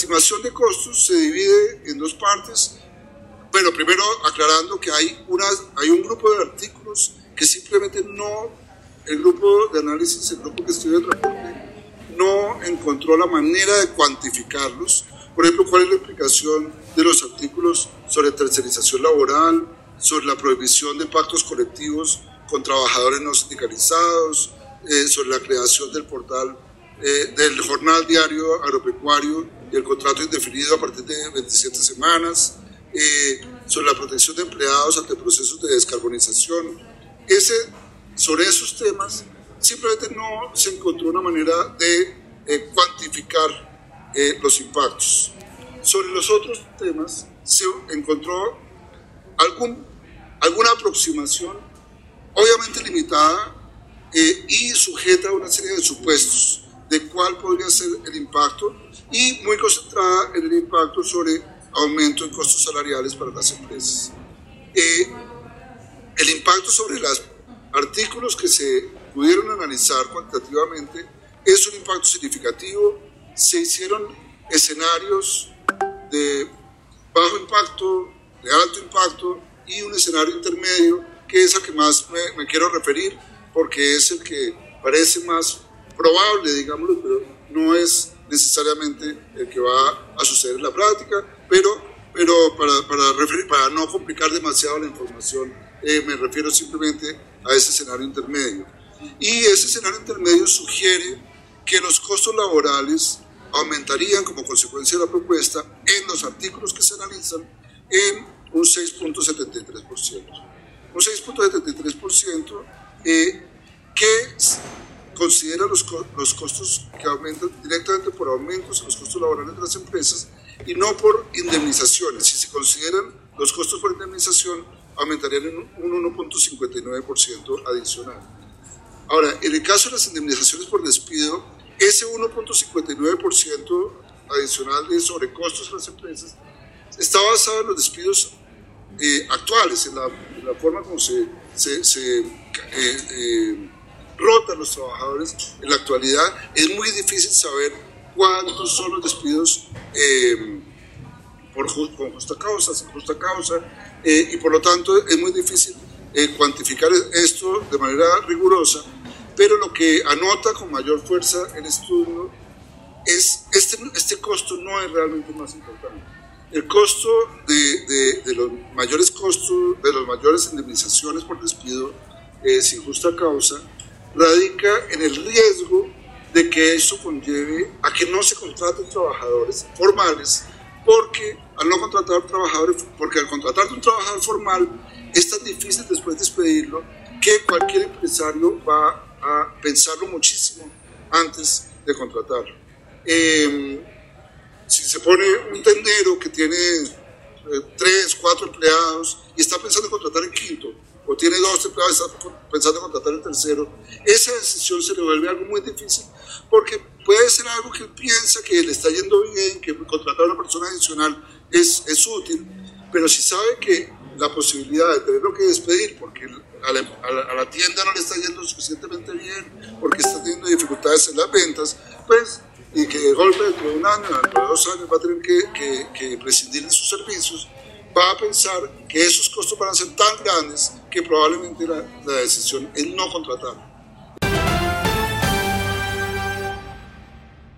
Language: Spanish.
estimación de costos se divide en dos partes. Bueno, primero aclarando que hay, unas, hay un grupo de artículos que simplemente no, el grupo de análisis, el grupo que estudia el reporte, no encontró la manera de cuantificarlos. Por ejemplo, cuál es la implicación de los artículos sobre tercerización laboral, sobre la prohibición de pactos colectivos con trabajadores no sindicalizados, eh, sobre la creación del portal eh, del jornal diario agropecuario y el contrato indefinido a partir de 27 semanas, eh, sobre la protección de empleados ante procesos de descarbonización. Ese, sobre esos temas simplemente no se encontró una manera de eh, cuantificar eh, los impactos. Sobre los otros temas se encontró algún, alguna aproximación, obviamente limitada eh, y sujeta a una serie de supuestos de cuál podría ser el impacto y muy concentrada en el impacto sobre aumento en costos salariales para las empresas. el impacto sobre los artículos que se pudieron analizar cuantitativamente, es un impacto significativo. Se hicieron escenarios de bajo impacto, de alto impacto y un escenario intermedio, que es a que más me, quiero referir, porque es el que parece más probable, digámoslo, pero no es necesariamente el que va a suceder en la práctica, pero, pero para, para, no complicar demasiado la información, eh, me refiero simplemente a ese escenario intermedio. Y ese escenario intermedio sugiere que los costos laborales aumentarían como consecuencia de la propuesta en los artículos que se analizan en un 6.73%. Un 6.73% eh, que considera los, los costos que aumentan directamente por aumentos en los costos laborales de las empresas y no por indemnizaciones. Si se consideran los costos por indemnización, aumentarían en un 1.59% adicional. Ahora, en el caso de las indemnizaciones por despido, ese 1.59% adicional de sobrecostos a las empresas está basado en los despidos eh, actuales, en la, forma como se, se, eh, eh, rotan los trabajadores en la actualidad. Es muy difícil saber cuántos son los despidos por, con justa causa, sin justa causa, y por lo tanto es muy difícil cuantificar esto de manera rigurosa pero lo que anota con mayor fuerza el estudio es este, este costo no es realmente más importante. El costo de, de, los mayores costos, de las mayores indemnizaciones por despido eh, sin justa causa, radica en el riesgo de que eso conlleve a que no se contraten trabajadores formales, porque al no contratar trabajadores, porque al contratar un trabajador formal es tan difícil después despedirlo que cualquier empresario va a pensarlo muchísimo antes de contratarlo. Em, si se pone un tendero que tiene eh, tres, cuatro empleados y está pensando en contratar el quinto, o tiene dos empleados está pensando en contratar el tercero, esa decisión se le vuelve algo muy difícil porque puede ser algo que piensa que le está yendo bien, que contratar a una persona adicional es, es útil, pero si sabe que la posibilidad de tenerlo que despedir porque a la, tienda no le está yendo suficientemente bien, porque está teniendo dificultades en las ventas, pues, y que de golpe dentro de un año, dentro de dos años va a tener que, que, prescindir de sus servicios, va a pensar que esos costos van a ser tan grandes que probablemente la, la decisión es no contratar